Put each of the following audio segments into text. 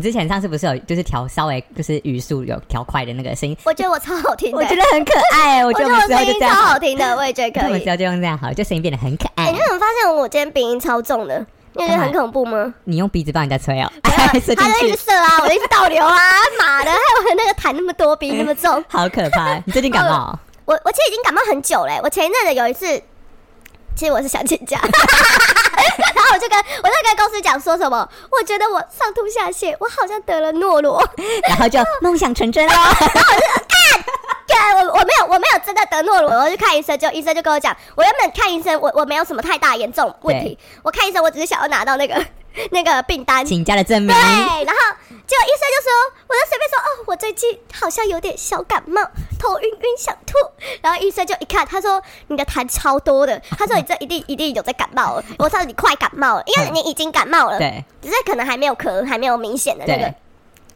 之前上次不是有就是调稍微就是语速有调快的那个声音，我觉得我超好听的，我觉得很可爱。我我觉得我声音超好，听的，我也觉得可以那 我们之。后就用这样好了，就声音变得很可哎、爱。你怎么发现我今天鼻音超重的？你觉得很恐怖吗？你用鼻子帮人家吹哦，他就一直，射啊，我就一直倒流啊，妈的，还有那个痰那么多，鼻音那么重。好可怕！你最近感冒？我我其实已经感冒很久嘞、我前一阵子有一次，其实我是想请假，然后我就跟我在跟公司讲说什么，我觉得我上吐下泻，我好像得了诺罗。然后就梦想成真了。干我我没有我没有真的得诺罗，我去看医生，就医生就跟我讲，我原本看医生，我我没有什么太大严重问题，我看医生我只是想要拿到那个 那个病单，请假的证明对，。然后结果医生就说，我就随便说，哦，我最近好像有点小感冒，头晕晕想吐。然后医生就一看，他说你的痰超多的，他说你这一定一定有在感冒了。我说你快感冒了，因为你已经感冒了，对只是可能还没有咳，还没有明显的那个对。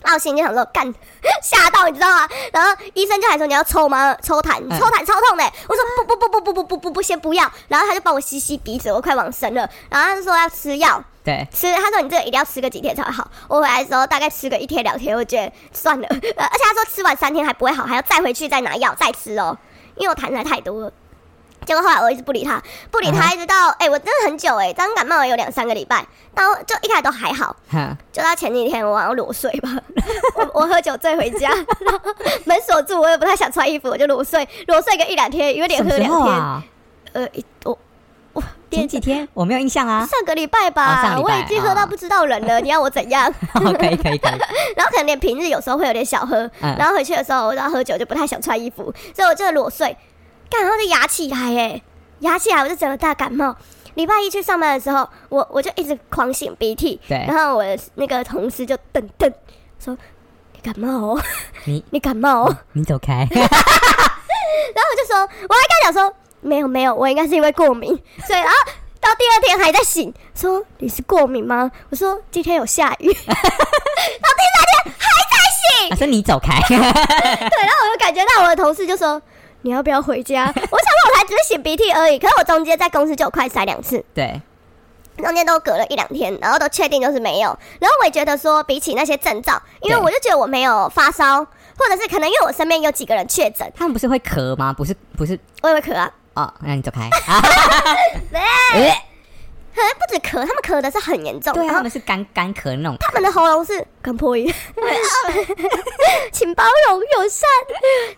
然后我心里就想说，干 吓到你知道吗？然后医生就还说你要抽吗？抽痰，嗯抽痰超痛的。我说不不不不不不不不不，先不要。然后他就帮我吸吸鼻子，我快往生了。然后他就说要吃药，对，吃，他说你这个一定要吃个几天才会好。我回来的时候大概吃个一天两天，我觉得算了。呃 而且他说吃完三天还不会好，还要再回去再拿药再吃哦，因为我痰实在太多了。结果后来我一直不理他，不理嗯他，一直到哎、我真的很久哎、当感冒有两三个礼拜，然后就一开始都还好，哈，就到前几天我晚上裸睡吧，我我喝酒醉回家，门锁住，我也不太想穿衣服，我就裸睡，裸睡个一两天，因为连什么时喝两天，啊？呃，一我我前几天我没有印象啊。上个礼拜吧，哦拜我已经喝到不知道人了，你要我怎样？哦，可以可以可以。然后可能连平日有时候会有点小喝，嗯然后回去的时候我要喝酒就不太想穿衣服，所以我就裸睡，干然后就牙起来耶，牙起来我就整个大感冒。礼拜一去上班的时候，我我就一直狂擤鼻涕，对然后我的那个同事就瞪瞪说：“你感冒哦，你 你感冒哦。你走开。然后我就说，我还跟他讲说，没有没有，我应该是因为过敏，所以然后到第二天还在醒，说你是过敏吗？我说今天有下雨，到第三天还在醒，他说你走开。对，然后我就感觉到我的同事就说。你要不要回家？我想说，我才只是擤鼻涕而已，可是我中间在公司就有快塞两次，对，中间都隔了一两天，然后都确定就是没有。然后我也觉得说，比起那些症状，因为我就觉得我没有发烧，或者是可能因为我身边有几个人确诊，他们不是会咳吗？不是不是我也会咳啊。哦，那你走开。可能不止咳，他们咳的是很严重，对啊，他们是干干咳那种。他们的喉咙是干破音，请包容友善。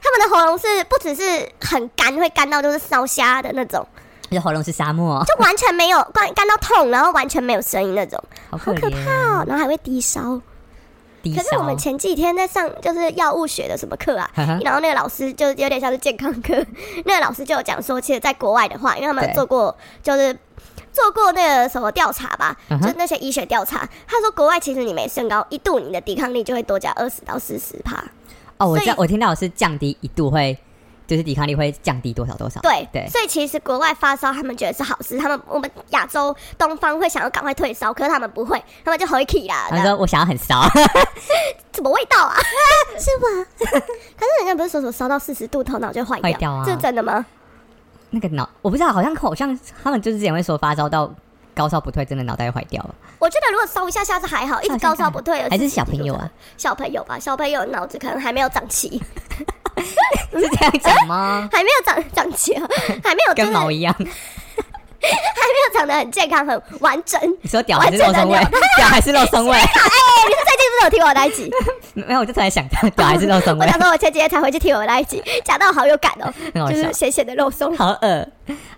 他们的喉咙是不只是很干，会干到就是烧瞎的那种，就是喉咙是沙漠，就完全没有干干到痛，然后完全没有声音那种，好可怕。哦。然后还会低烧。低可是我烧们前几天在上就是药物学的什么课啊，然后那个老师就有点像是健康课，那个老师就有讲说，其实，在国外的话，因为他们有做过就是。做过那个什么调查吧就那些医学调查，他说国外其实你没升高一度，你的抵抗力就会多加二十到四十帕。哦，我知道，我听到的是降低一度会，就是抵抗力会降低多少多少。对对所以其实国外发烧，他们觉得是好事。他们我们亚洲东方会想要赶快退烧，可是他们不会，他们就回气啦。这样他说我想要很烧，什么味道啊？是吗？可是人家不是说什么烧到四十度头脑就坏掉？坏掉啊这是真的吗？那个脑我不知道，好像好像他们就是之前会说发烧到高烧不退，真的脑袋会坏掉了。我觉得如果烧一下下是还好，一直高烧不退，还是小朋友啊？小朋友吧，小朋友脑子可能还没有长齐，是这样讲吗？还没有长长齐啊，还没有就是跟毛一样。还没有长得很健康、很完整。你说屌还是肉松味？屌还是肉松味？哎、你是最近是不是有听我那一集？没有，我就突然想到，屌还是肉松味我想？说，我前几天才回去听我那一集，讲到好有感哦、就是，咸咸的肉松。好恶。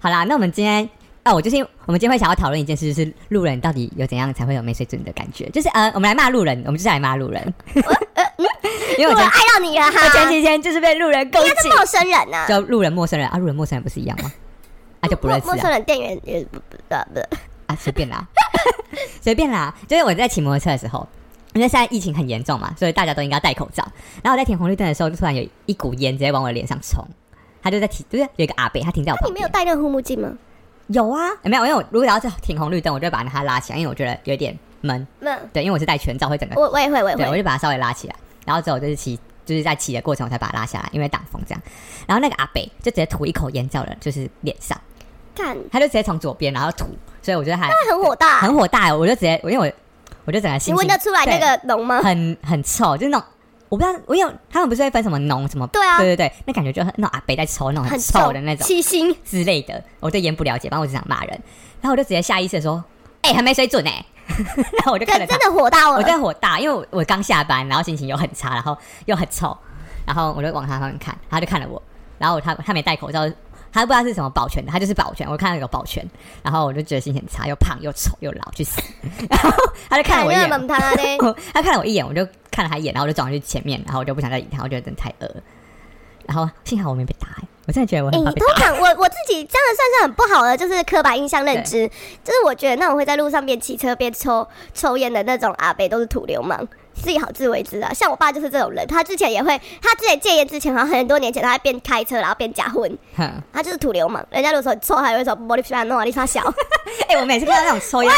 好啦，那我们今天。哦，我就是因为我们今天会想要讨论一件事，就是路人到底有怎样才会有没水准的感觉？就是呃，我们来骂路人，我们就是来骂路人。因为我爱到你了哈！我前几天就是被路人攻击陌生人呢、啊，就路人陌生人啊，路人陌生人不是一样吗？啊，就不认识啊陌陌生人店员也不不不不，啊，随便啦，随便啦。就是我在骑摩托车的时候，因为现在疫情很严重嘛，所以大家都应该戴口罩。然后我在停红绿灯的时候，就突然有一股烟直接往我的脸上冲。他就在停，就是有一个阿伯，他停在我那旁边。你没有戴那个护目镜吗？有啊，没有，因为我如果要是停红绿灯，我就会把它拉起来，因为我觉得有点闷。闷，对，因为我是戴全罩，会整个，我我也会，我也会，我。就把它稍微拉起来。然后之后就是骑，就是在骑的过程我才把它拉下来，因为挡风这样。然后那个阿北就直接吐一口烟在了就是脸上，看，他就直接从左边然后吐，所以我觉得还他很火大，很火大，我就直接，因为我我就整个心情闻得出来那个浓吗？很很臭，就是那种我不知道，我有他们不是会分什么浓什么，对啊对对对，那感觉就很那种阿北在抽那种很很臭的那种七星。之类的，我对烟不了解，反正我只想骂人，然后我就直接下意识的说，哎、还没水准哎、然后我就看着他真真，的火大我了，真的火大，因为我我刚下班，然后心情又很差，然后又很臭，然后我就往他旁边看，他就看了我，然后他他没戴口罩。他不知道是什么保全的，他就是保全。我看到有保全，然后我就觉得心情很差，又胖又丑又老，去死。然后他就看了我一眼，他看了我一眼，我就看了他一眼，然后我就转回去前面，然后我就不想再理他，我觉得真的太恶了。然后幸好我没被打、欸，我真的觉得我哎、很。通常我我自己这样算是很不好的，就是刻板印象认知，就是我觉得那种会在路上边骑车边抽抽烟的那种阿北都是土流氓，自己好自为之啊。像我爸就是这种人，他之前也会，他之前戒烟之前，好像很多年前，他还边开车然后边假混，哼他就是土流氓。人家如果说抽，他也会说玻璃皮弄啊，你傻小。哎、我每次看到那种抽烟，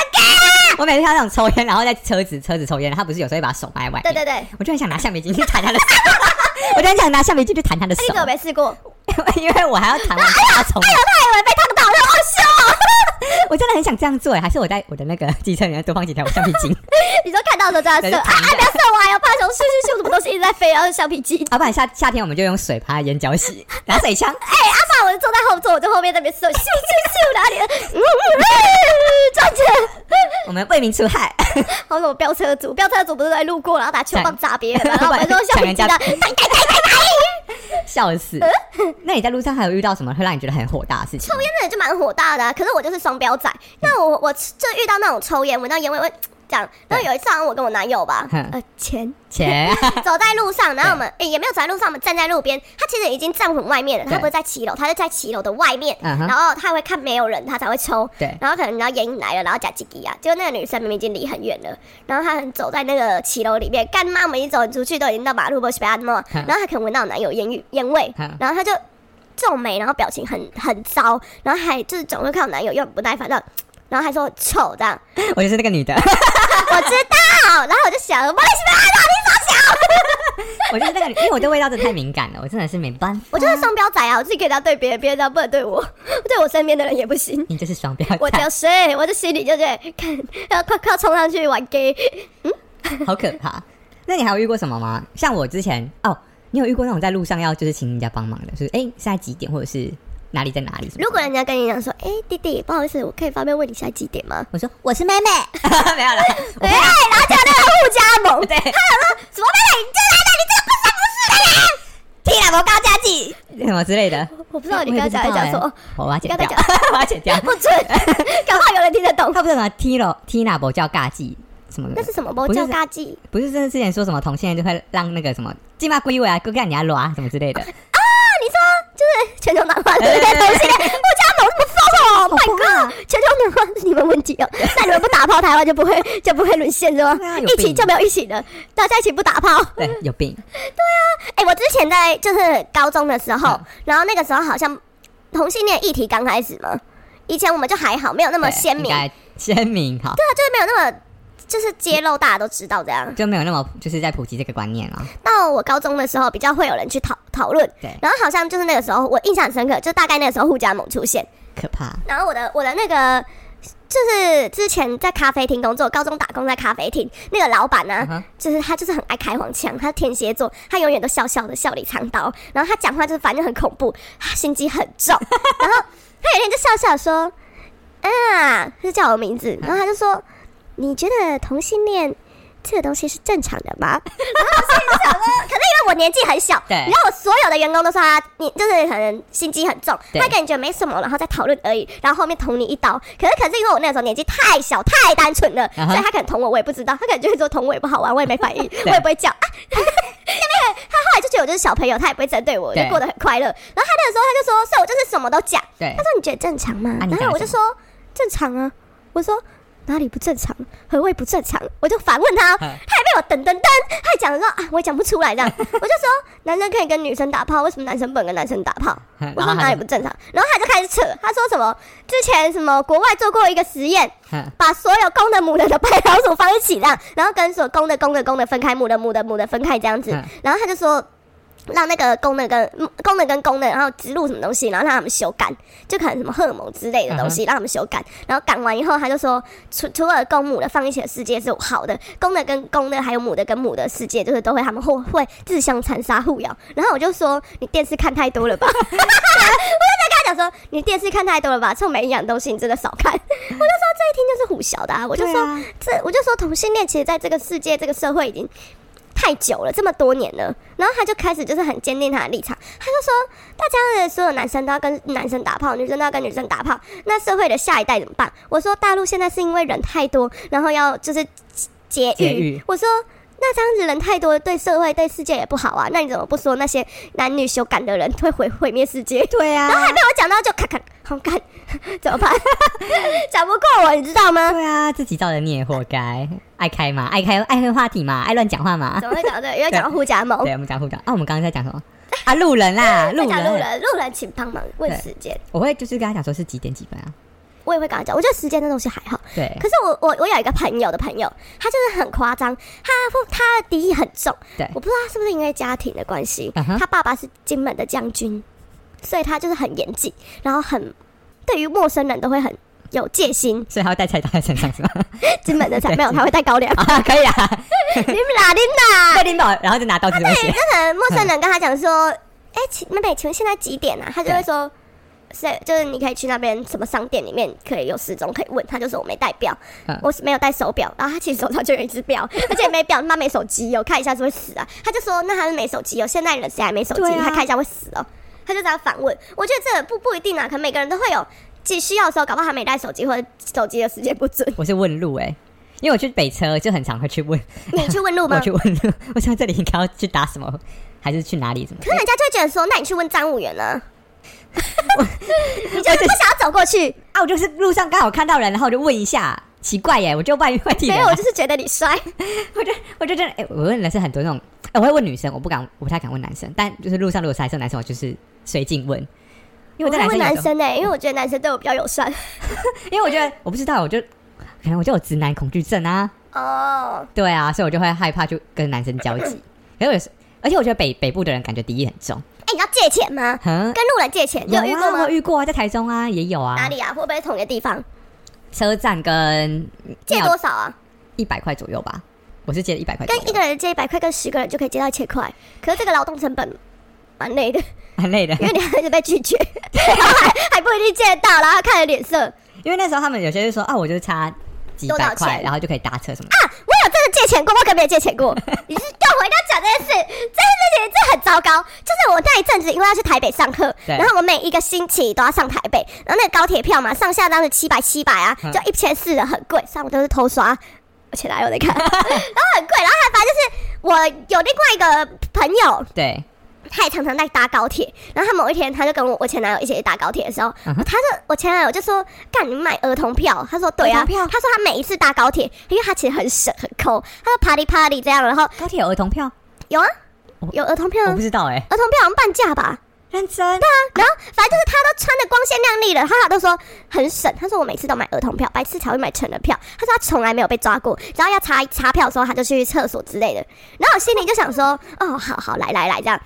我每次看到那种抽烟，然后在车子车子抽烟，他不是有时候会把手掰在外面，对对对，我就很想拿橡皮筋去弹他的手，我就很想拿橡皮筋去弹他的手那你，怎么没试过？因为我还要弹完他冲，他以为被烫到，他好笑。我真的很想这样做，哎还是我在我的那个机车里面多放几条橡皮筋，你说看到的时候这样射，啊，不要射我啊！有怕熊咻咻咻，什么东西一直在飞，然后橡皮筋。要 不然夏夏天我们就用水把他眼角洗，拿水枪，哎、阿爸，我就坐在后座，我就后面那边射，咻咻咻，哪里？嗯，嗯转起来。我们为民除害，好什么飙车族？飙车族不是在路过，然后拿球棒砸别人吗，然后我们说橡皮筋的，抢笑死。那你在路上还有遇到什么会让你觉得很火大的事情？抽烟的人就蛮火大的啊、可是我就是双标仔。那我我就遇到那种抽烟，闻到烟味会这样。然后有一次好像我跟我男友吧，呃，前前 走在路上，然后我们、诶也没有走在路上，我们站在路边。他其实已经站很外面了，他不是在骑楼，他是在骑楼的外面。然后他会看没有人，他才会抽。对然后可能然后烟瘾来了，然后夹几滴啊，结果那个女生明明已经离很远了，然后她很走在那个骑楼里面，干妈我们一走出去都已经到马路不是被然后她可能闻到男友烟味烟味嗯，然后她就皱眉，然后表情很很糟，然后还就是总会看到男友又很不耐烦的。然后还说丑这样，我就是那个女的，我知道，然后我就想，我为什么要你傻小？我就是那个女，因为我对味道真的太敏感了，我真的是没办法。我就是双标仔啊！我自己可以这样对别人，别人这样不能对我，对我身边的人也不行。你就是双标仔，我就是，我的心里就在，看要快快冲上去玩 gay，嗯好可怕。那你还有遇过什么吗？像我之前哦，你有遇过那种在路上要就是请人家帮忙的，就是哎现在几点，或者是哪里在哪里？如果人家跟你讲说，哎、弟弟，不好意思，我可以方便问你现在几点吗？我说我是妹妹，没有了，我哎、然后就那个互加盟，对，什么妹妹，你就来的，你这个不三不四的人。踢了我高价计什么之类的。我不知道你刚才在讲什么，我要剪掉，我要剪掉。不准，搞不好有人听得懂。他不是什么踢了踢那不叫尬技什么那是什么？我不叫嘎记不是，真的之前说什么同性恋就会让那个什么鸡巴归位啊，哥干人家拉什么之类的。啊你说就是全球暖化对不对？同性恋互加盟这么疯哦！My God，全球暖化是你们问题哦。那你们不打炮，台湾就不会就不会沦陷是吗一起就没有一起的，大家一起不打炮。对，有病。对啊哎、我之前在就是高中的时候，嗯然后那个时候好像同性恋议题刚开始嘛，以前我们就还好，没有那么对鲜明，鲜明好，就是没有那么就是揭露大家都知道这样。就没有那么就是在普及这个观念啊。到我高中的时候，比较会有人去讨讨论，对，然后好像就是那个时候，我印象很深刻，就大概那个时候互加盟出现，可怕。然后我的我的那个。就是之前在咖啡厅工作，高中打工在咖啡厅，那个老板呢、就是他就是很爱开黄腔，他天蝎座，他永远都笑笑的，笑里藏刀，然后他讲话就是反正很恐怖，他心机很重，然后他有一天就笑笑说，啊，是叫我名字，然后他就说，你觉得同性恋这个东西是正常的吗？然后我心里就想说，可是因为我年纪很小，对然后我所有的员工都说他，你就是可能心机很重，对他感觉没什么，然后再讨论而已，然后后面捅你一刀。可是可是因为我那个时候年纪太小太单纯了，所以他可能捅我，我也不知道，他可能就会说捅我也不好玩，我也没反应，我也不会叫。啊他后来就觉得我就是小朋友，他也不会针对我，就对过得很快乐。然后他那个时候他就说，所以我就是什么都讲。对他，说你觉得正常吗？啊你然后我就说正常啊。我说哪里不正常？何谓不正常？我就反问他，他嗯还被我等等等，他还讲说啊，我也讲不出来这样。我就说男生可以跟女生打炮，为什么男生不能跟男生打炮？我说哪里不正常？然后他就开始扯，他说什么之前什么国外做过一个实验，把所有公的母的的白老鼠放一起这样，然后跟所有公的公的公的分开，母的母的母的分开这样子嗯。然后他就说，让那个功能跟功能跟功能，然后植入什么东西，然后让他们修改，就可能什么荷尔蒙之类的东西，让他们修改。然后赶完以后，他就说，除除了公母的放一起的世界是好的，公的跟公的还有母的跟母的世界，就是都会他们会会自相残杀互咬。然后我就说，你电视看太多了吧？我就在跟他讲说，你电视看太多了吧？这种没营养的东西你真的少看。我就说这一听就是胡小的啊！我就说、啊这，我就说同性恋其实在这个世界这个社会已经。太久了，这么多年了，然后他就开始就是很坚定他的立场，他就说，大家的所有男生都要跟男生打炮，女生都要跟女生打炮，那社会的下一代怎么办？我说大陆现在是因为人太多，然后要就是节育。我说那这样子人太多，对社会对世界也不好啊。那你怎么不说那些男女修感的人会毁毁灭世界？对啊然后还被我讲到就咔咔好干，怎么办？讲不过我，你知道吗？对啊，自己造的孽，活该。爱开嘛，爱开爱开话题嘛，爱乱讲话嘛。怎么会讲到这个？因为讲到互加盟，对，我们讲互加啊，我们刚刚在讲什么啊？路人啦，路人。路人，路人请帮忙问对时间。我会就是跟他讲说是几点几分啊？我也会跟他讲，我觉得时间这东西还好。对，可是我我我有一个朋友的朋友，他就是很夸张，他不他的敌意很重。对我不知道他是不是因为家庭的关系他爸爸是金门的将军，所以他就是很严谨，然后很对于陌生人都会很有戒心。所以他会带菜刀在身上是吧？金门的菜没有，他会带高粱。啊，可以啊，你们哪里哪？带领导，然后就拿刀子威胁。那可能陌生人跟他讲说：“哎、请妹妹，请问现在几点啊？”他就会说：“是，就是你可以去那边什么商店里面可以有时钟可以问。”他就说：“我没带表，嗯我是没有带手表。”然后他其实手上就有一只表，而且没表，他妈没手机哦，看一下是会死啊。他就说：“那他是没手机哦，现在人谁还没手机？啊他看一下会死哦。”他就这样反问。我觉得这不不一定啊，可能每个人都会有自己需要的时候，搞不好他没带手机，或者手机的时间不准。我是问路哎、因为我去北车就很常会去问，你去问路吗？我去问路，我想这里应该要去打什么，还是去哪里什么？可是人家就会觉得说，那你去问站务员呢？你就是不想要走过去，啊，我就是路上刚好看到人，然后我就问一下，奇怪耶，我就外外地人啊、没有，我就是觉得你帅。我就我就真的，哎、我问的是很多那种，哎我会问女生，我不敢，我不太敢问男生，但就是路上如果是还是男生，我就是随性问，因为我对会问男生男生呢、因为我觉得男生对我比较友善。因为我觉得我不知道，我就可能我就有直男恐惧症啊，哦，对啊，所以我就会害怕就跟男生交集。可是我有时，而且我觉得北北部的人感觉敌意很重。哎、你要借钱吗？哼，跟路人借钱，有遇过吗啊？遇过啊，在台中啊也有啊。哪？里啊？会不会同一个地方？车站跟借多少啊？一百块左右吧，我是借了一百块，跟一个人借一百块，跟十个人就可以借到一千块。可是这个劳动成本蛮累的，蛮累的。因为你还是被拒绝，然后还还不一定借得到，然后看了脸色。因为那时候他们有些就说啊，我就是差几百块，然后就可以搭车什么。啊，我有真的借钱过，我可没有借钱过。你是跟我回到讲这件事，这件事情这很糟糕。就是我那一阵子因为要去台北上课，然后我每一个星期都要上台北，然后那个高铁票嘛，上下当时七百七百啊，嗯就一千四的很贵，上午都是偷刷。而且哪有在看，然后很贵，然后还反正就是我有另外一个朋友，对，他也常常在搭高铁，然后他某一天他就跟我我前男友一起搭高铁的时候，他就我前男友就说：“干，你们买儿童票？”他说：“对啊。”他说他每一次搭高铁，因为他其实很省很抠，他说 party party 这样，然后高铁有儿童票，有啊，有儿童票啊，我不知道哎、儿童票好像半价吧？认真对啊。然后反正就是他都穿的光鲜亮丽的，他都说很省。他说我每次都买儿童票，白痴才会买成人票。他说他从来没有被抓过，只要要查查票的时候，他就去厕所之类的。然后我心里就想说，哦，好好来来来这样。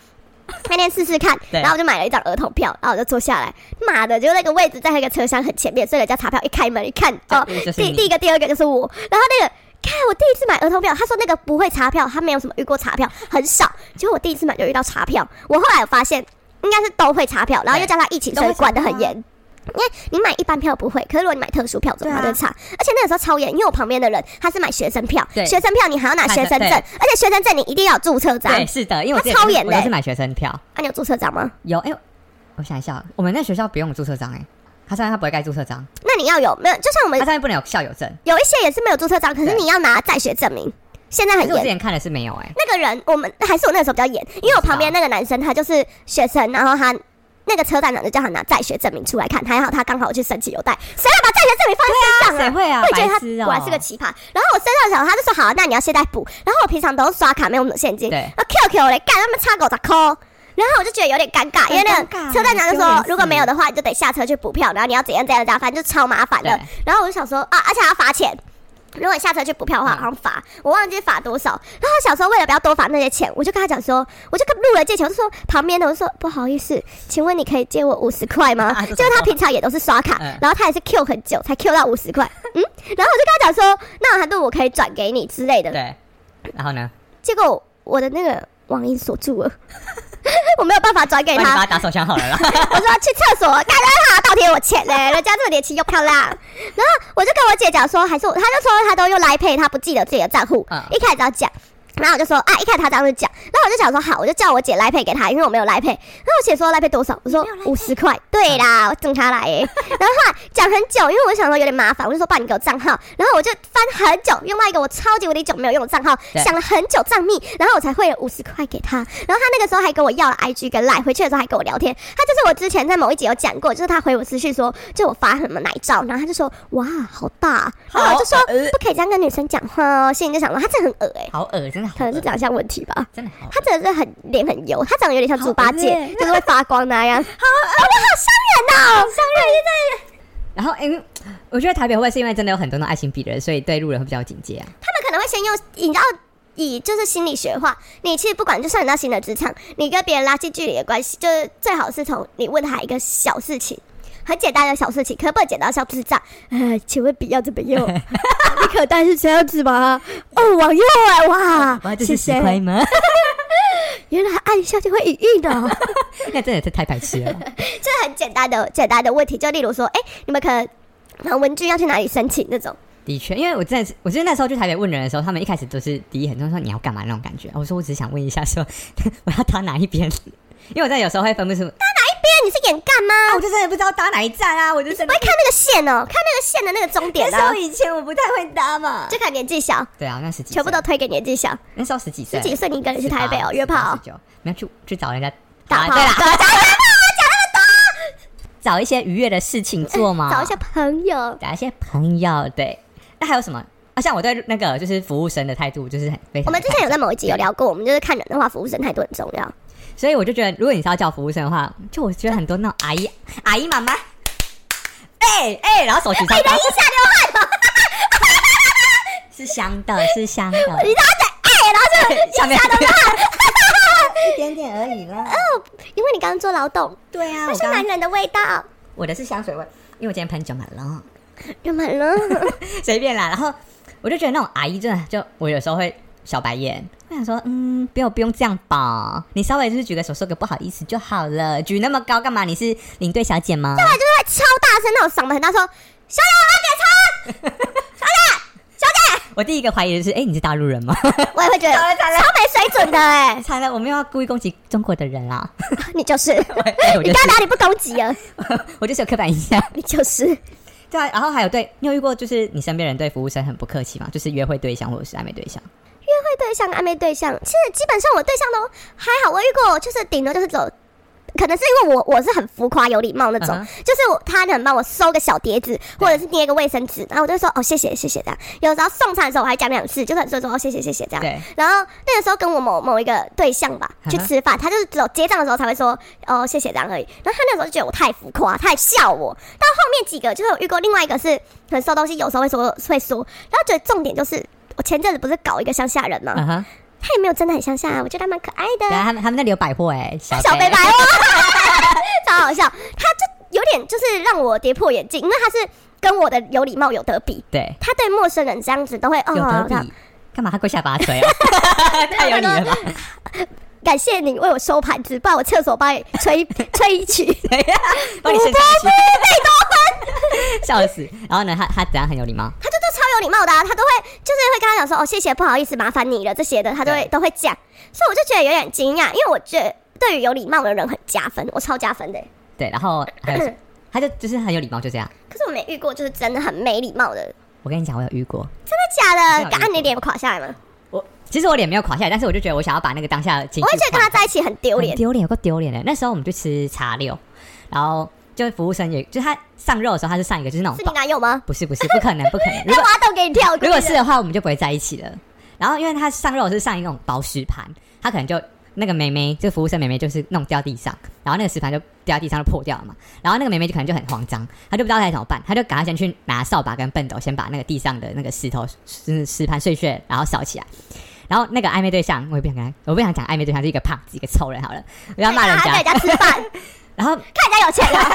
那天试试看，然后我就买了一张儿童票，然后我就坐下来。妈的，就那个位置在那个车厢很前面，所以人家查票一开门一看，哦，第第一个、第二个就是我。然后那个，看我第一次买儿童票，他说那个不会查票，他没有什么遇过查票，很少。结果我第一次买就遇到查票，我后来有发现应该是都会查票，然后又加上疫情，所以管得很严。因为你买一般票不会，可是如果你买特殊票的话，对啊就查。而且那个时候超严，因为我旁边的人他是买学生票，对学生票你还要拿学生证，而且学生证你一定要有注册章。对，是的，因为我他超严的欸我就是买学生票，啊，你有注册章吗？有哎、我想一下，我们那学校不用注册章哎、他上面他不会盖注册章，那你要有没有？就像我们他上面不能有校友证。有一些也是没有注册章，可是你要拿在学证明，现在很严。我之前看的是没有哎、那个人，我们还是我那个时候比较严，因为我旁边那个男生他就是学生，然后他那个车站长就叫他拿在学证明出来看，还好他刚好去申请邮袋，谁要把在学证明放在身上啊？谁会啊？我也觉得他果然是个奇葩。然后我身上想，他就说好，那你要现在补。然后我平常都是刷卡，没有什么现金。对那 QQ 嘞，干他们差狗咋抠？然后我就觉得有点尴尬，因为那个车站长就说如果没有的话，你就得下车去补票，然后你要怎样怎样怎样，反正就超麻烦的。然后我就想说啊，而且还要罚钱。如果下车去补票的话，好像罚，我忘记罚多少。然后小时候为了不要多罚那些钱，我就跟他讲说，我就跟路人借钱，我就说旁边的，我就说不好意思，请问你可以借我五十块吗？就是他平常也都是刷卡，嗯然后他也是 Q 很久才 Q 到五十块，嗯，然后我就跟他讲说，那还不如我可以转给你之类的。对，然后呢？结果我的那个网银锁住了，我没有办法转给他。他打手枪好了啦。我说去厕所，干让他倒贴我钱嘞，人家这么年轻又漂亮。然后我就跟我姐讲说，还是我，他就说他都用来 pay，他不记得自己的账户。嗯一开始要讲，然后我就说啊，一开始他这样子讲，然后我就想说好，我就叫我姐来 pay 给他，因为我没有来 pay。然后我姐说来 pay 多少？我说五十块。对啦，我等他来耶。然后后来讲很久，因为我想说有点麻烦，我就说爸，你给我账号。然后我就翻很久，用到一个我超级无敌久没有用的账号，想了很久账密，然后我才汇了五十块给他。然后他那个时候还跟我要了 IG 跟 Line，回去的时候还跟我聊天。他就是我之前在某一集有讲过，就是他回我私讯说，就我发什么奶照，然后他就说哇好大，然后我就说不可以这样跟女生讲话哦，心里就想说他真的很恶哎、好恶，真的，可能是长相问题吧。真的好。他真的是很脸很油，他长得有点像猪八戒就是会发光那样。好，哦，你好伤人哦，伤人。然后，嗯我觉得台北会不会是因为真的有很多那种爱心笔人，所以对路人会比较警戒啊？他们可能会先用，你知道，以就是心理学化，你其实不管就算你到新的职场，你跟别人拉近距离的关系，就是最好是从你问他一个小事情。很简单的小事情，可不能简单到像智障。呃，请问笔要怎么用？你可带是这样子吗？哦，往右哎，哇，哇，这是十块吗？原来按一下就会语音的哦。那真的是太白痴了。这很简单的简单的问题，就例如说，哎、你们可能拿文具要去哪里申请那种？的确，因为我真的是，我记得那时候去台北问人的时候，他们一开始都是第一很多人说你要干嘛那种感觉。我说我只是想问一下说我要搭哪一边，因为我真的有时候会分不出，你是演干吗？我就真的不知道搭哪一站啊，我就真的不会看那个线哦，看那个线的那个终点啊那时候，以前我不太会搭嘛。就看年纪小，对啊，那十几岁，全部都推给年纪小。那时候十几岁，十几岁你一个人去台北哦18约炮19没有去去找人家打炮，啊对啦，对啊找一些愉悦的事情做嘛，找一些朋友。找一些朋友。对，那还有什么？啊，像我对那个就是服务生的态度就是很。我们之前有在某一集有聊过，我们就是看人的话，服务生态度很重要。所以我就觉得，如果你是要叫服务生的话，就我觉得很多那种阿姨、阿姨妈妈，哎、哎、然后手举超高，一下流汗，是香的，是香的，你知道在哎，然后 一下流汗，一点点而已啦。哦因为你刚刚做劳动，对啊，那我是男人的味道，我的是香水味，因为我今天喷酒满了，就满了。随便啦。然后我就觉得那种阿姨真的，就我有时候会小白眼，我想说，嗯，不用不用这样吧，你稍微就是举个手，说个不好意思就好了，举那么高干嘛？你是领队小姐吗？他就是会超大声那种嗓门很大说：“小姐，我要给车，小姐，小姐。我第一个怀疑的是，哎、你是大陆人吗？” 我也会觉得超没水准的哎，惨了，我没有要故意攻击中国的人啦，你就是，你刚刚哪里不攻击啊？我就是有刻板印象。你就是。对啊，然后还有对你有遇过，就是你身边人对服务生很不客气吗？就是约会对象或者是暧昧对象？会对象、暧昧对象，其实基本上我对象都还好。我遇过，就是顶多就是走，可能是因为我我是很浮夸、有礼貌那种嗯就是我他可能帮我收个小碟子，或者是捏个卫生纸，然后我就说哦谢谢谢谢这样。有时候送餐的时候我还讲两次，就是说说哦谢谢谢谢这样。然后那个时候跟我某某一个对象吧去吃饭，他就是只有结账的时候才会说哦谢谢这样而已。然后他那时候就觉得我太浮夸，太笑我。到后面几个就是我遇过另外一个是很收东西，有时候会说会说，然后觉得重点就是我前阵子不是搞一个乡下人吗？嗯哼，他也没有真的很乡下，我觉得他蛮可爱的对。啊，他们他们那里有百货哎，小小北北白哦，超好笑。他就有点就是让我跌破眼镜，因为他是跟我的有礼貌有得比，对，他对陌生人这样子都会哦，有得这样比，干嘛他跪下巴捶啊？太有礼了吧？感谢你为我收盘子，不然我厕所帮你吹 吹一曲。对呀，帮你升上去，笑死。然后呢，他他怎样很有礼貌？他就都超有礼貌的、啊，他都会就是会跟他讲说哦谢谢不好意思麻烦你了这些的，他都会对都会讲，所以我就觉得有点惊讶，因为我觉得对于有礼貌的人很加分，我超加分的。对，然后还有，他就就是很有礼貌，就这样。可是我没遇过就是真的很没礼貌的，我跟你讲，我有遇过。真的？没有遇过敢按你脸垮下来吗？我其实我脸没有垮下来，但是我就觉得我想要把那个当下的情绪我会觉得跟他在一起很丢脸很。丢脸，有个丢脸的。那时候我们就吃茶六，然后就服务生也，就是他上肉的时候，他是上一个就是那种是你男友吗？不是不是不可能不可能。如那果挖洞给你跳。如果是的话，我们就不会在一起了。然后因为他上肉是上一种薄石盘，他可能就那个妹妹，就服务生妹妹，就是弄掉地上，然后那个石盘就掉地上就破掉了嘛。然后那个妹妹就可能就很慌张，她就不知道该怎么办，她就赶快先去拿扫把跟笨斗，先把那个地上的那个石头、石石盘碎屑，然后扫起来。然后那个暧昧对象，我也不想跟他，我不想讲暧昧对象是一个胖子，一个臭人好了，不要骂人家在。人家吃饭，然后看人家有钱 啊，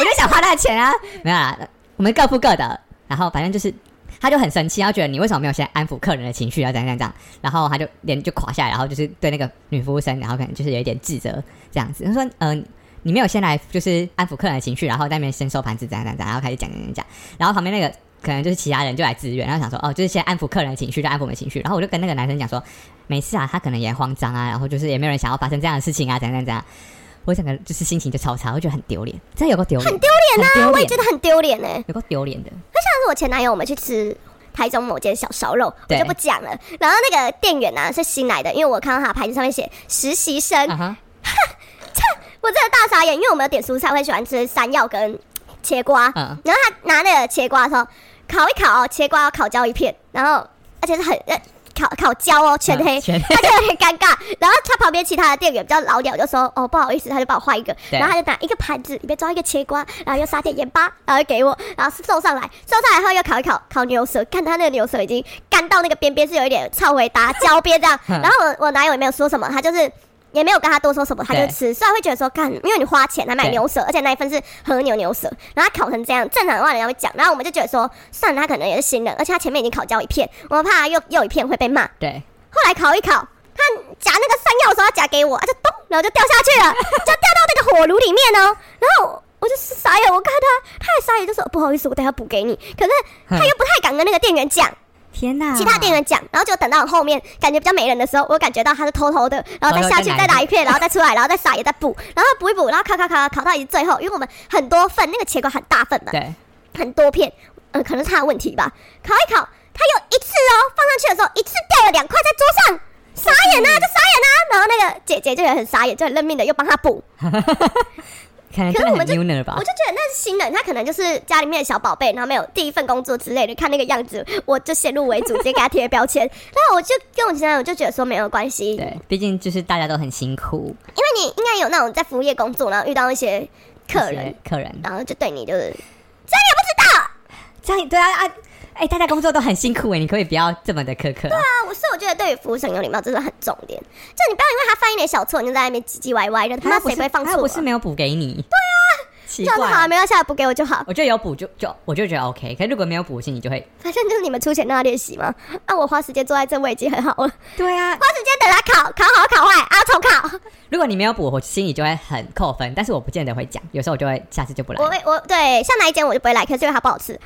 我就想花他的钱啊，没有啦，我们各付各的。然后反正就是，他就很生气，他觉得你为什么没有先安抚客人的情绪啊，怎样怎样怎样。然后他就脸就垮下来，然后就是对那个女服务生，然后可能就是有一点自责这样子。他说，嗯、你没有先来就是安抚客人的情绪，然后在那边先收盘子，怎样怎样怎样，然后开始讲讲讲讲。然后旁边那个可能就是其他人就来支援，然后想说，哦，就是先安抚客人的情绪，就安抚我们的情绪。然后我就跟那个男生讲说，没事啊，他可能也慌张啊，然后就是也没有人想要发生这样的事情啊，怎样怎样怎样。我整个就是心情就超差，我觉得很丢脸，真的有个丢脸，很丢脸啊！脸我也觉得很丢脸呢。有个丢脸的。那上次我前男友我们去吃台中某间小烧肉，我就不讲了。然后那个店员呢、是新来的，因为我看到他的牌子上面写实习生，啊哈，我真的大傻眼，因为我们有点蔬菜，会喜欢吃山药跟切瓜。嗯，然后他拿那个切瓜的时候，烤一烤哦，切瓜要烤焦一片，然后而且是很呃烤烤焦哦，全黑他就有点尴尬。然后他旁边其他的店员比较老鸟，就说哦不好意思，他就帮我换一个，然后他就拿一个盘子里面装一个切瓜，然后又撒点盐巴，然后就给我，然后送上来，送上来后又烤一烤，烤牛舌，看他那个牛舌已经干到那个边边是有一点臭回答焦边这样。嗯 然后我我男友也没有说什么，他就是。也没有跟他多说什么，他就吃。虽然会觉得说，看，因为你花钱来买牛舌，而且那一份是和牛牛舌，然后他烤成这样，正常的话人家会讲。然后我们就觉得说，算了，他可能也是新人，而且他前面已经烤焦一片，我们怕他又又一片会被骂。对，后来烤一烤，他夹那个山药的时候，他夹给我，他就咚，然后就掉下去了，就掉到那个火炉里面哦。然后我就傻眼，我看他，他也傻眼，就说不好意思，我等下补给你。可是他又不太敢跟那个店员讲，天哪！其他店员讲，然后就等到后面感觉比较没人的时候，我感觉到他是偷偷的，然后再下去再打一片，然后再出来，然后再撒也再补，然后补一补，然后烤烤烤烤到最后，因为我们很多份，那个茄瓜很大份嘛，对，很多片，呃，可能是他的问题吧。烤一烤，他又一次哦，放上去的时候，一次掉了两块在桌上，傻眼啊，就傻眼啊。然后那个姐姐就也很傻眼，就很认命的又帮他补。可是我们就我就。觉得那是新人，他可能就是家里面的小宝贝，然后没有第一份工作之类的，看那个样子，我就先入为主，直接给他贴标签。然后我就跟我前男友就觉得说没有关系，对，毕竟就是大家都很辛苦，因为你应该有那种在服务业工作，然后遇到一些客人，客人然后就对你就是这样对啊啊！哎，大家工作都很辛苦哎，你可以不要这么的苛刻对。啊，我是我觉得对于服务生有礼貌，这是很重点。就你不要因为他犯一点小错，你就在那边唧唧歪歪的，他妈谁不会放错、不是没有补给你。对啊，奇这样就好。没关系，补给我就好。我觉得有补就就我就觉得 OK，可是如果没有补，心里就会反正就是你们出钱让他练习嘛。啊，我花时间坐在这，我已经很好了。对啊。花时间等他考，考好考坏啊，重考。如果你没有补，我心里就会很扣分，但是我不见得会讲，有时候我就会下次就不来我。会我对像哪一间我就不会来，可是因为它不好吃。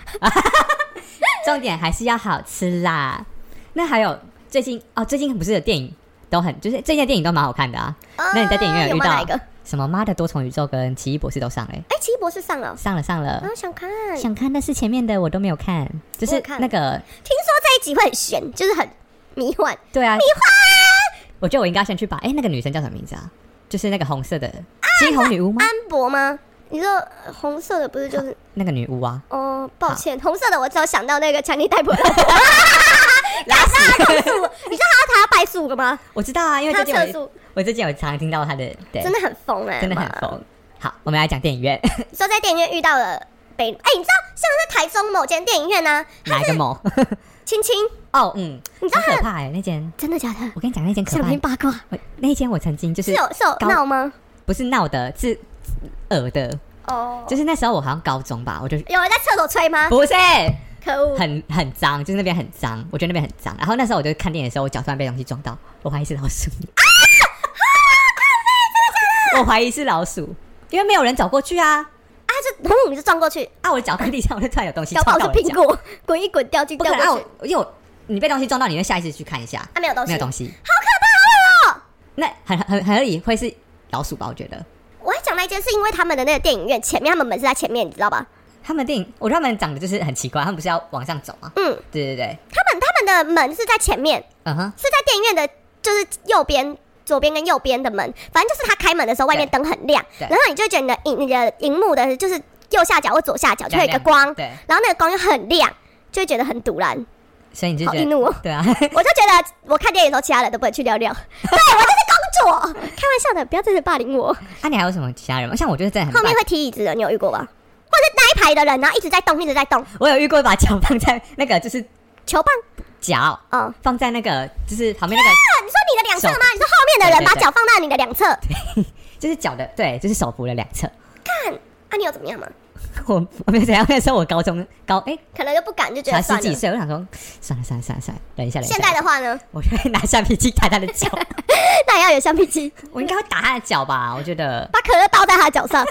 重点还是要好吃啦。那还有最近哦，最近不是有电影都很，就是最近的电影都蛮好看的啊。那你在电影院有遇到有有哪一个？什么《妈的多重宇宙》跟《奇异博士》都上了、欸哎，奇异博士上了，上了上了啊，。想看。想看，但是前面的我都没有看，就是那个听说这一集会很悬，就是很迷幻。对啊，迷幻。我觉得我应该先去把，哎、那个女生叫什么名字啊？就是那个红色的猩红女巫吗？安博吗？你说呃红色的不是就是那个女巫啊，哦？抱歉，红色的我只有想到那个强尼戴普。拉屎。你知道他他要拜树了吗？我知道啊，因为他最近我我最近有常听到他的，对，真的很疯哎，真的很妈。疯。好，我们来讲电影院，说在电影院遇到了北，哎，你知道像是台中某间电影院呢，哪一个某？青青，哦，嗯，你知道很可怕哎、那间。真的假的？我跟你讲，那间可想怕。听八卦我那一间我曾经就是是有是有闹吗？不是闹的，是恶的，哦，就是那时候我好像高中吧，我就有人在厕所吹吗？不是可恶！很很脏，就是那边很脏，我觉得那边很脏。然后那时候我就看电影的时候，我脚突然被东西撞到，我怀疑是老鼠。我怀疑是老鼠，因为没有人走过去啊啊，就轰你就撞过去，啊！我的脚跟地上，我就突然有东西撞到我的脚，是苹果，滚一滚掉进不可能啊！掉过去我。因为我你被东西撞到，你会下意识去看一下，啊，没有东西没有。东西，好可怕，哦！那很很很合理，会是老鼠吧？我觉得那一间是因为他们的那个电影院前面，他们门是在前面，你知道吧？他们电影，我觉得他们长得就是很奇怪，他们不是要往上走吗？嗯，对对对，他们他们的门是在前面，嗯哼，是在电影院的，就是右边。左边跟右边的门，反正就是他开门的时候，外面灯很亮，然后你就会觉得你的荧你的荧幕的，就是右下角或左下角就会有一个光，对，然后那个光又很亮，就会觉得很堵然。所以你就觉得怒哦。对啊，我就觉得我看电影的时候，其他人都不能去尿尿。对我就是公主，开玩笑的，不要真的霸凌我。啊，你还有什么其他人吗？像我觉得真的很后面会踢椅子的，你有遇过吧？或者是那一排的人，然后一直在动，一直在动，我有遇过把脚放在那个就是球棒。脚哦，放在那个就是旁边那个啊，你说你的两侧吗？你说后面的人把脚放在你的两侧，就是脚的对，就是手扶的两侧。看啊，你有怎么样吗？我我没有怎样，那时候我高中高哎、可能就不敢，就觉得。十几岁，我想说算了算了算了算了，等一下忍一下。现在的话呢，我就会拿橡皮筋打他的脚，那也要有橡皮筋，我应该会打他的脚吧？我觉得，把可乐倒在他的脚上。啊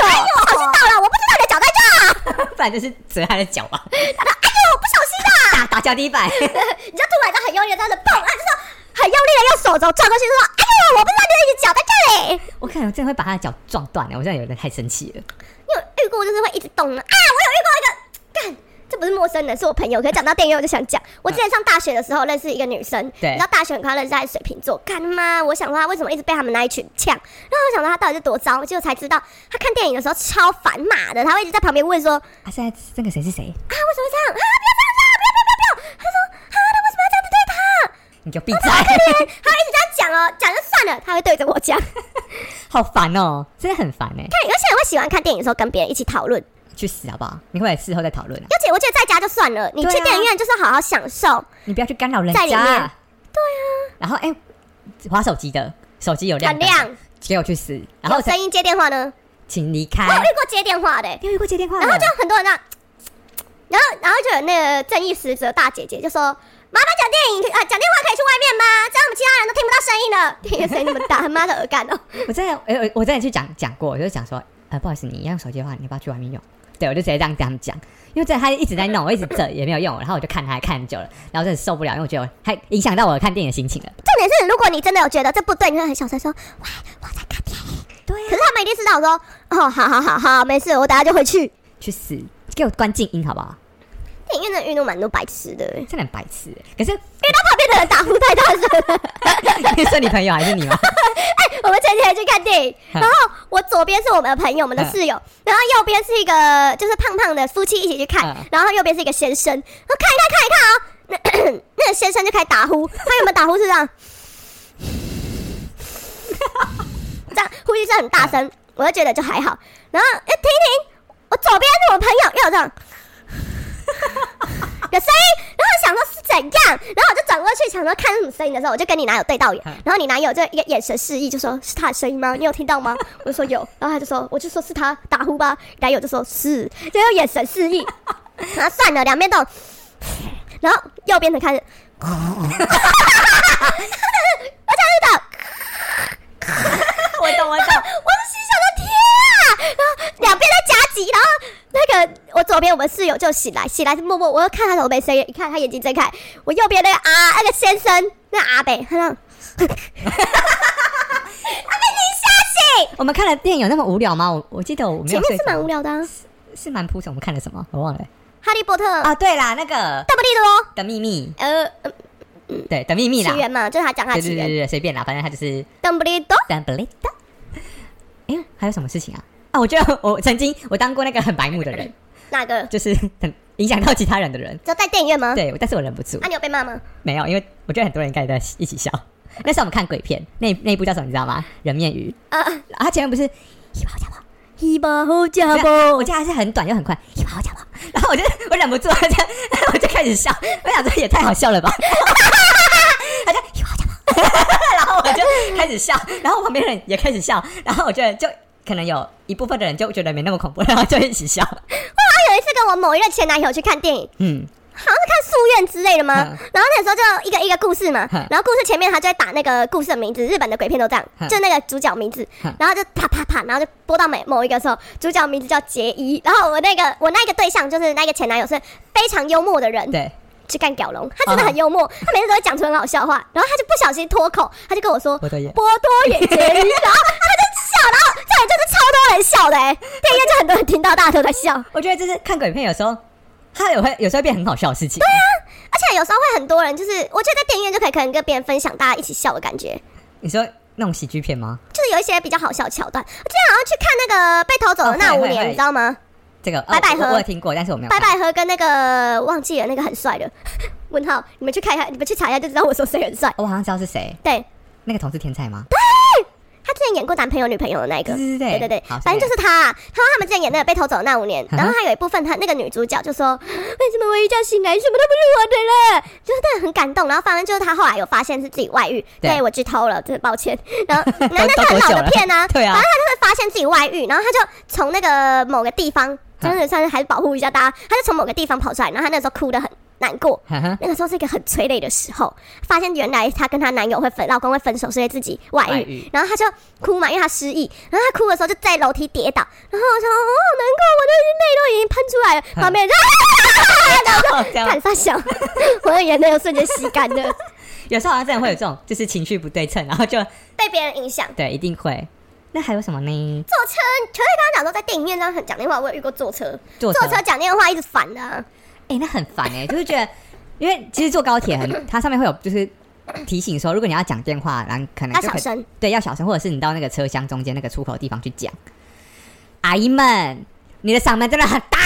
哎呦，不小心倒了，我不知道你的脚在这。不然就是折他的脚吧，他说：“哎呦，不小心啊！”打打脚底板。你就突然就很用力的在那蹦，啊，就说很用力的用手肘转过去，就说：“哎呦，我不知道你的脚在这里。我可能真的会把他的脚撞断了，我真的有点太生气了。”你有遇过就是会一直动的啊？我有遇过一个，干，这不是陌生人，是我朋友。可是讲到电影，我就想讲，我之前上大学的时候认识一个女生，对你知道大学很快乐认识她是水瓶座，干妈，我想说她为什么一直被他们那一群呛，然后我想说她到底是多糟，结果才知道她看电影的时候超烦骂的，她会一直在旁边问说啊，啊，现在这个谁是谁啊？为什么这样啊？不要你就闭嘴，他会一直这样讲哦，讲就算了，他会对着我讲。好烦哦，真的很烦哎。看，有些人会喜欢看电影的时候跟别人一起讨论，去死好不好？你会事后再讨论啊，而且我觉得在家就算了，你去电影院就是好好享受。你不要去干扰人在里面家。对啊。然后哎，划手机的手机有很亮，给我去死！然后有声音接电话呢？请离开我。有遇过接电话的、有遇过接电话的？然后就很多人这样，然后然后就有那个正义使者大姐姐就说：“麻烦讲电影啊，讲电话可以去外面吗？这样我们其他人都听不到声音了。电影声音那么大，他妈的耳干哦！我真的，哎，我我真的去讲讲过，我就讲说，呃，不好意思，你要用手机的话，你要不要去外面用？对，我就直接这样跟他们讲，因为这他一直在弄，我一直这也没有用，然后我就看他看很久了，然后真的受不了，因为我觉得还影响到我看电影的心情了。重点是，如果你真的有觉得这不对，你会很小声说：‘喂，我在看电影。’对可是他们一定知道说：‘哦，好好好好，没事，我等下就回去。’去死，给我关静音好不好？电影院的运动蛮多白痴的、欸，真的很白痴。可是因为他旁边的人打呼太大声了。你是你朋友还是你吗？哎我们前几天去看电影，嗯然后我左边是我们的朋友，我们的室友，然后右边是一个就是胖胖的夫妻一起去看嗯，然后右边是一个先生，然后看一看看一看哦，那 那个先生就开始打呼，他有没有打呼是这样，这样呼吸声很大声，我就觉得就还好，然后哎停一停，我左边是我朋友又有这样。有声音，然后我想说是怎样，然后我就转过去想说看是什么声音的时候，我就跟你男友对到眼嗯，然后你男友就一个眼神示意，就说是他的声音吗？你有听到吗？我就说有，然后他就说我就说是他打呼吧，男友就说是，就用眼神示意，然后算了，两边都，然后右边的开始，而且是的，我懂，我懂。我是心想的天啊！然后两边在夹击，然后那个我左边我们室友就醒来，醒来是默默，我又看他怎么没声音，一看他眼睛睁开，我右边那个啊那个先生那阿北，他让他被你吓醒，我们看的电影有那么无聊吗？我我记得我没有前面是蛮无聊的、啊，是蛮铺陈。我们看了什么？我忘了。哈利波特啊，对啦，那个邓布利多，的秘密，呃，呃对的秘密啦起。源嘛，就是他讲他的起源，对对对对，随便啦，反正他就是邓布利多，邓布利多。哎，还有什么事情啊？啊，我觉得我曾经我当过那个很白目的人，哪个？就是很影响到其他人的人。就在电影院吗？对，但是我忍不住啊，，你有被骂吗？没有，因为我觉得很多人应该在一起笑。那时候我们看鬼片，那那一部叫什么你知道吗？人面鱼。啊，啊，他前面不是一把好家伙，一把好家没有我记得还是很短又很快，一把好家伙。然后我就我忍不住，这样我就开始笑，我想说也太好笑了吧。然后我就开始笑，然后旁边人也开始笑，然后我觉得就可能有一部分的人就觉得没那么恐怖，然后就一起笑。我有一次跟我某一个前男友去看电影，嗯，好像是看宿院之类的吗？嗯然后那时候就一个一个故事嘛。嗯，然后故事前面他就会打那个故事的名字，日本的鬼片都这样，嗯就那个主角名字。嗯，然后就啪啪啪，然后就播到每某一个时候，主角名字叫杰伊，然后我那个我那个对象就是那个前男友是非常幽默的人，对，去干屌龙，他真的很幽默，他每次都会讲出很好笑话，然后他就不小心脱口，他就跟我说。波多野结衣，然后他然后这里就是超多人笑的哎、电影院就很多人听到，大家都在笑。我觉得就是看鬼片有时候，它有会有时候变很好笑的事情。对啊，而且有时候会很多人，就是我觉得在电影院就可以可能跟别人分享，大家一起笑的感觉，你说那种喜剧片吗？就是有一些比较好笑的桥段。我之前好像去看那个被偷走的那五年，你知道吗？这个哦白百合我我有听过，但是我没有白。百合跟那个忘记了那个很帅的 问号，你们去看一下，你们去查一下就知道我说谁很帅。哦我好像知道是谁，对那个同是天才吗？他之前演过男朋友女朋友的那一个，对对对反正就是他。他说他们之前演那个被偷走的那五年，然后他有一部分他那个女主角就说，为什么我一觉醒来什么都不是我的了，就是真的很感动。然后反正就是他后来有发现是自己外遇，对。对我剧透了，真的抱歉。然后 那那都是很老的片啊，对啊。反正他就会发现自己外遇，然后他就从那个某个地方，真的算是还是保护一下大家，他就从某个地方跑出来，然后他那时候哭的很难过。那个时候是一个很催泪的时候，发现原来她跟她男友会分，老公会分手，是因为自己外遇，外遇。然后她就哭嘛，因为她失忆，然后她哭的时候就在楼梯跌倒，然后我说我好难过，我的泪都已经喷出来了，旁边人就啊，哦这样看发笑，我的眼泪又瞬间吸干了，有时候好像真的会有这种，就是情绪不对称，然后就被别人影响。对，一定会。那还有什么呢？坐车，可是刚刚讲说在电影院上很讲电话，我有遇过坐车，坐坐车讲电话一直烦的、啊，哎、那很烦哎、就是觉得，因为其实坐高铁很，它上面会有就是提醒说，如果你要讲电话，然后可能要小声。对，要小声，或者是你到那个车厢中间那个出口地方去讲。阿姨们，你的嗓门真的很大。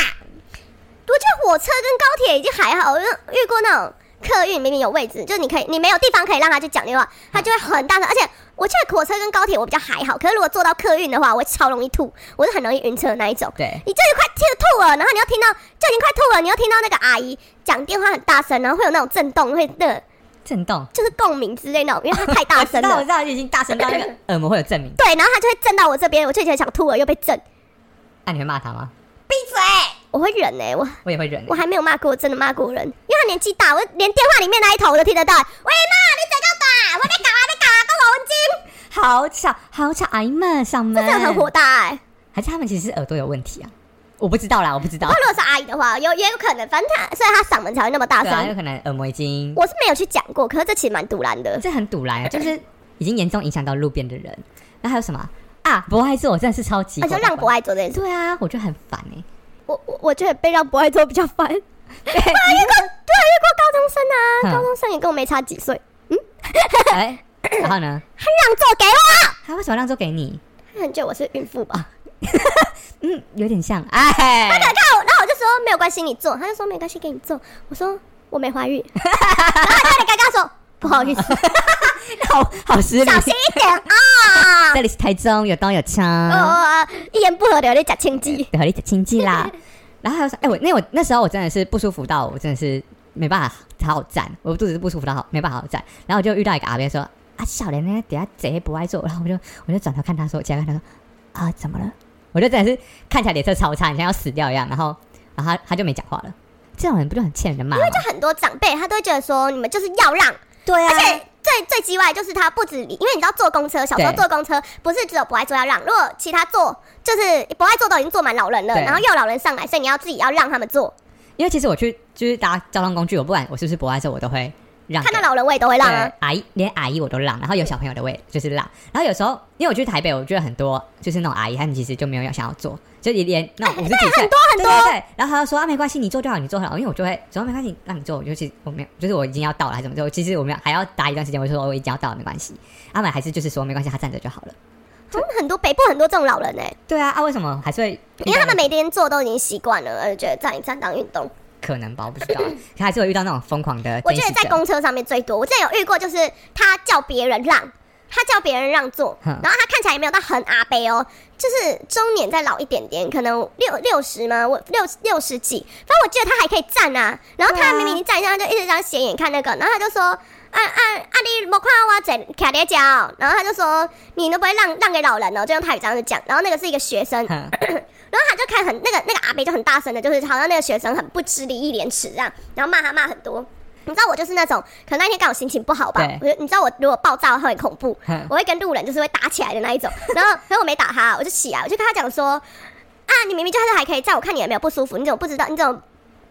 我觉得火车跟高铁已经还好，我就遇过那种客运明明有位置，就是你可以你没有地方可以让他去讲电话，他就会很大声。而且我觉得火车跟高铁我比较还好，可是如果坐到客运的话，我会超容易吐，我是很容易晕车的那一种。对，你就已经快吐吐了，然后你要听到就已经快吐了，你又听到那个阿姨讲电话很大声，然后会有那种震动，会那个震动。就是共鸣之类那种，因为它太大声 我知道，我了知。道，已经大声到那个 耳膜会有证明。对，然后他就会震到我这边，我就觉得想吐了，又被震。那、你会骂他吗？闭嘴！我会忍呢、我我也会忍欸。我还没有骂过，真的骂过人，他年纪大，我连电话里面那一头我都听得到。喂妈，你怎个打？我在搞啊，在搞啊，跟我文金，好吵，好吵！阿姨们嗓门真的很火大哎、还是他们其实是耳朵有问题啊？我不知道啦，我不知道他。如果是阿姨的话，有也有可能，反正他所以他嗓门才会那么大声啊，有。可能耳膜已经，我是没有去讲过，可是这其实蛮堵然的。这很堵来，就是已经严重影响到路边的人。那还有什么啊？不爱做，我真的是超级而且让不爱做这件事，对啊，我觉得很烦哎、我我我觉得被让不爱做比较烦。对，对，遇过对遇过高中生啊，嗯高中生也跟我没差几岁，哎，然后呢？他让座给我，他为什么让座给你？他可能觉得我是孕妇吧。嗯，有点像哎，他看我，然后我就说没有关系，你坐。他就说没关系，给你坐。我说我没怀孕，然后他有点尴尬说不好意思，好好失礼。小心一点啊。这里是台中，有刀有枪，哦，一言不合的有点假亲戚。和你讲亲戚啦。然后还有什哎，我那我那时候我真的是不舒服到我真的是没办法好好站，我肚子是不舒服到好没办法好好站。然后我就遇到一个阿伯说啊，小莲呢，等下贼不爱坐。然后我就我就转头看他说，我起来看他说啊，怎么了？我就真的是看起来脸色超差，你像要死掉一样。然后然后他他就没讲话了。这种人不就很欠人骂吗？就很多长辈他都会觉得说你们就是要让，对啊而且最最叽歪就是他不止，因为你知道坐公车，小时候坐公车不是只有不爱坐要让，如果其他坐就是不爱坐都已经坐满老人了，然后又有老人上来，所以你要自己要让他们坐，因为其实我去就是搭交通工具，我不管我是不是不爱车，我都会让。看到老人我也都会让啊对。阿姨连阿姨我都让，然后有小朋友的我也就是让，然后有时候因为我去台北，我觉得很多就是那种阿姨，他们其实就没有要想要做，就也连那种五十几岁 很多很多对对对，然后他就说啊没关系，你坐就好，你坐就好，因为我就会说没关系，让你坐，我就其实我没有，就是我已经要到了还是怎么做，其实我们还要搭一段时间，我就说我已经要到了没关系，他们还是就是说没关系，他站着就好了。很多北部很多这种老人哎、对啊，啊为什么还是会？因为他们每天做都已经习惯了，而觉得站一站当运动。可能吧，我不知道，可还是会遇到那种疯狂的我觉得。在公车上面最多，我之前有遇过，就是他叫别人让，他叫别人让座，然后他看起来也没有到很阿悲哦，就是中年再老一点点，可能六六十吗？我六六十几，反正我记得他还可以站啊。然后他明明站一下，他就一直这样斜眼看那个，然后他就说。啊啊啊！你没看我在卡在脚，然后他就说你能不会让让给老人哦，就用泰语这样子讲。然后那个是一个学生，然后他就看很那个那个阿北就很大声的，就是好像那个学生很不知礼义廉耻这样，然后骂他骂很多。你知道我就是那种，可能那天刚好心情不好吧对，我就你知道我如果暴躁会很恐怖，我会跟路人就是会打起来的那一种。然后，可是我没打他，我就起来，我就跟他讲说，啊，你明明就是还可以站，我看你有没有不舒服，你怎么不知道？你怎么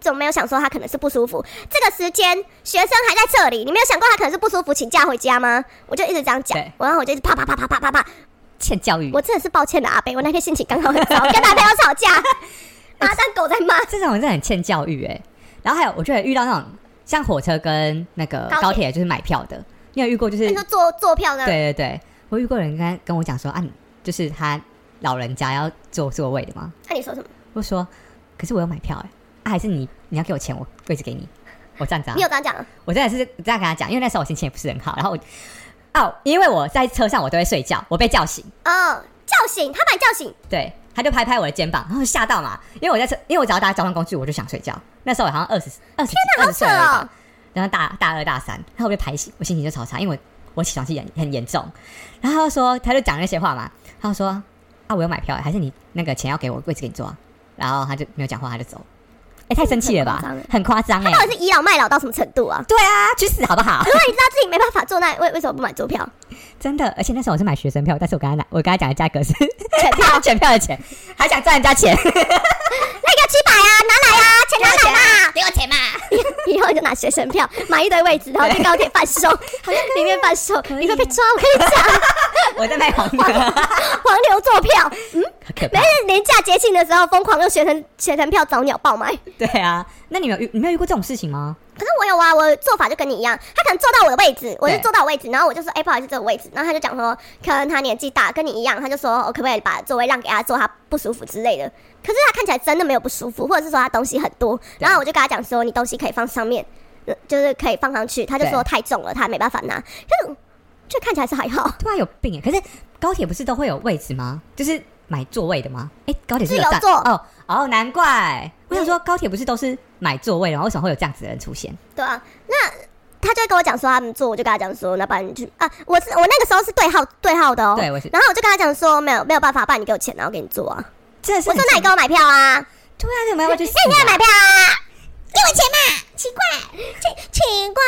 怎么没有想说他可能是不舒服？这个时间学生还在这里，你没有想过他可能是不舒服，请假回家吗？我就一直这样讲对，然后我就一直啪啪啪啪啪啪啪，欠教育，我真的是抱歉的阿北，我那天心情刚好很糟，跟男朋友吵架，然后当狗在骂。这种人真的很欠教育哎。然后还有，我觉得遇到那种像火车跟那个高铁就是买票的，你有遇过就是你说坐坐票呢？对对对，我遇过人跟跟我讲说啊，就是他老人家要坐座位的吗？那、你说什么？我说可是我要买票哎、啊，还是你你要给我钱，我位置给你，我站着、啊。你。有这样讲？我真的是这样跟他讲，因为那时候我心情也不是很好，然后我哦，因为我在车上我都会睡觉，我被叫醒，哦，叫醒他把你叫醒，对，他就拍拍我的肩膀，然后吓到嘛，因为我在车，因为我只要搭交通工具我就想睡觉，那时候我好像二十二十哪二十岁而已吧好扯哦，然后大大二大三，然后我被拍醒，我心情就超差，因为我我起床气很很严重，然后他就说他就讲那些话嘛，他就说啊我有买票，还是你那个钱要给我，位置给你坐啊，然后他就没有讲话，他就走，哎、太生气了吧，很夸张哎他，到底是倚老卖老到什么程度啊？对啊，去死好不好？如果你知道自己没办法坐那，为为什么不买坐票？真的，而且那时候我是买学生票，但是我跟他拿，我跟他讲的价格是全票 全票的钱，还想赚人家钱，那个七百啊，拿来啊，钱拿来嘛！给我钱嘛！以后你就拿学生票买一堆位置，然后去高铁贩售，里面贩售，你会被抓。我跟你讲，我在卖黄牛，黄牛坐票，好可怕没。人廉价节庆的时候疯狂用学生学生票找鸟爆买。对啊，那你有遇你没有遇过这种事情吗？可是我有啊，我做法就跟你一样，他可能坐到我的位置，我就坐到我位置，然后我就说，哎、不好意思，这个位置，然后他就讲说，可能他年纪大，跟你一样，他就说，我、可不可以把座位让给他坐，他不舒服之类的。可是他看起来真的没有不舒服，或者是说他东西很多，然后我就跟他讲说，你东西可以放上面，呃就是可以放上去，他就说太重了，他没办法拿，就就看起来是还好。对啊，有病哎！可是高铁不是都会有位置吗？就是买座位的吗？哎，高铁是有座哦哦，难怪我想说高铁不是都是买座位的吗？为什么会有这样子的人出现？对啊，那他就会跟我讲说他们坐，我就跟他讲说，那不然你去啊，我是我那个时候是对号对号的哦，对我是然后我就跟他讲说，没有没有办法，不然你给我钱，然后给你坐啊。真的是我说那你给我买票啊，对啊，怎么要去死 那你给我买啊？票啊，给我钱嘛，奇怪，奇奇怪，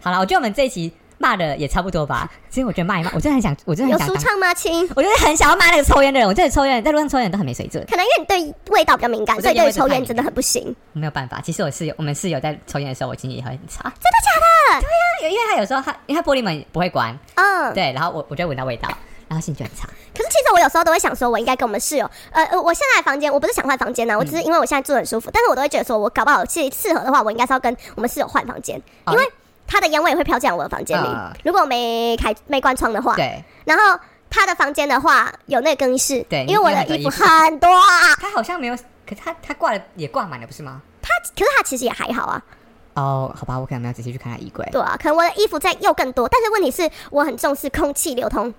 好了，我觉得我们这一集骂的也差不多吧。其实我觉得骂一骂，我真的很想，我真的很想有，舒畅吗，亲？我就是很想要骂那个抽烟的人。我真的抽烟，在路上抽烟人都很没水准，可能因为你对味道比较敏感，所以对抽烟真的很不行。没有办法。其实我室友，我们室友在抽烟的时候，我心情也会很差。真的假的？因为因为他有时候他，因为他玻璃门不会关，嗯，对，然后我我就会闻到味道，然后心情就很差。可是其实我有时候都会想说，我应该跟我们室友，呃呃，我现在的房间我不是想换房间呢、我只是因为我现在住得很舒服，但是我都会觉得说，我搞不好是适合的话，我应该是要跟我们室友换房间，哦因为他的烟味会飘进来我的房间里嗯。如果我没开没关窗的话，对，然后他的房间的话有那个更衣室，对因为我的衣服有很多衣服很多啊，他好像没有，可他他挂了也挂满了，不是吗？他可是他其实也还好啊，哦，好吧，我可能没有仔细去看他衣柜。对啊，可能我的衣服在又更多，但是问题是我很重视空气流通，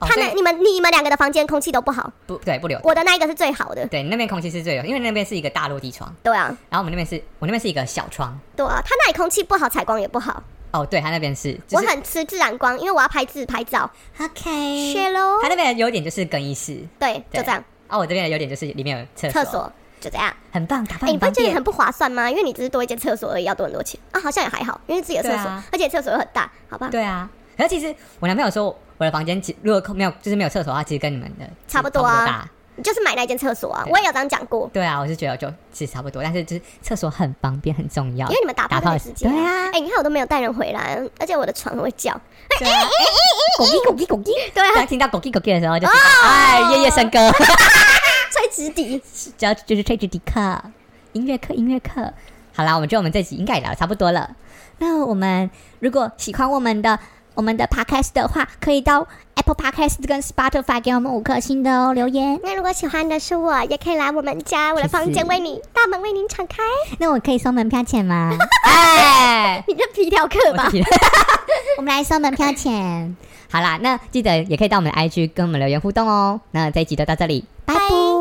他那你们你们两个的房间空气都不好，不对不留。我的那一个是最好的，对，你那边空气是最有，因为那边是一个大落地窗，对啊，然后我们那边是我那边是一个小窗。对啊，他那里空气不好，采光也不好。哦，对他那边是，我就是很吃自然光，因为我要拍自拍照。OK 谢喽他，那边的优点就是更衣室，对，对就这样，哦，我这边的优点就是里面有厕厕所就这样。很棒，打哎、扮很方便你不觉得很。不划算吗？因为你只是多一间厕所而已，要多很多钱啊，好像也还好，因为自己的厕所，啊而且厕所又很大，好吧？对啊，然后其实我男朋友说我的房间其如果没有就是没有厕所的话，其实跟你们的差不多啊大。你就是买那间厕所啊，我也有这样讲过，对啊，我是觉得就其实差不多，但是就是厕所很方便，很重要。因为你们打炮打炮那个时间、对啊哎、你看我都没有带人回来，而且我的床很会叫，对啊，狗叽狗叽狗叽。对啊，当听到狗叽狗叽的时候，就知道哎，夜夜笙歌，吹纸笛。只要就是吹纸笛课，音乐课，音乐课。好啦，我们觉得我们这集应该也聊得差不多了。那我们如果喜欢我们的我们的 podcast 的话，可以到 Apple Podcast 跟 Spotify 给我们五颗星的哦，留言。那如果喜欢的是我，也可以来我们家，我的房间为你大门为您敞开。那我可以收门票钱吗？哎，你这皮条客吧？我们来收门票钱。好啦，那记得也可以到我们的 IG 跟我们留言互动哦。那这一集就到这里，拜拜。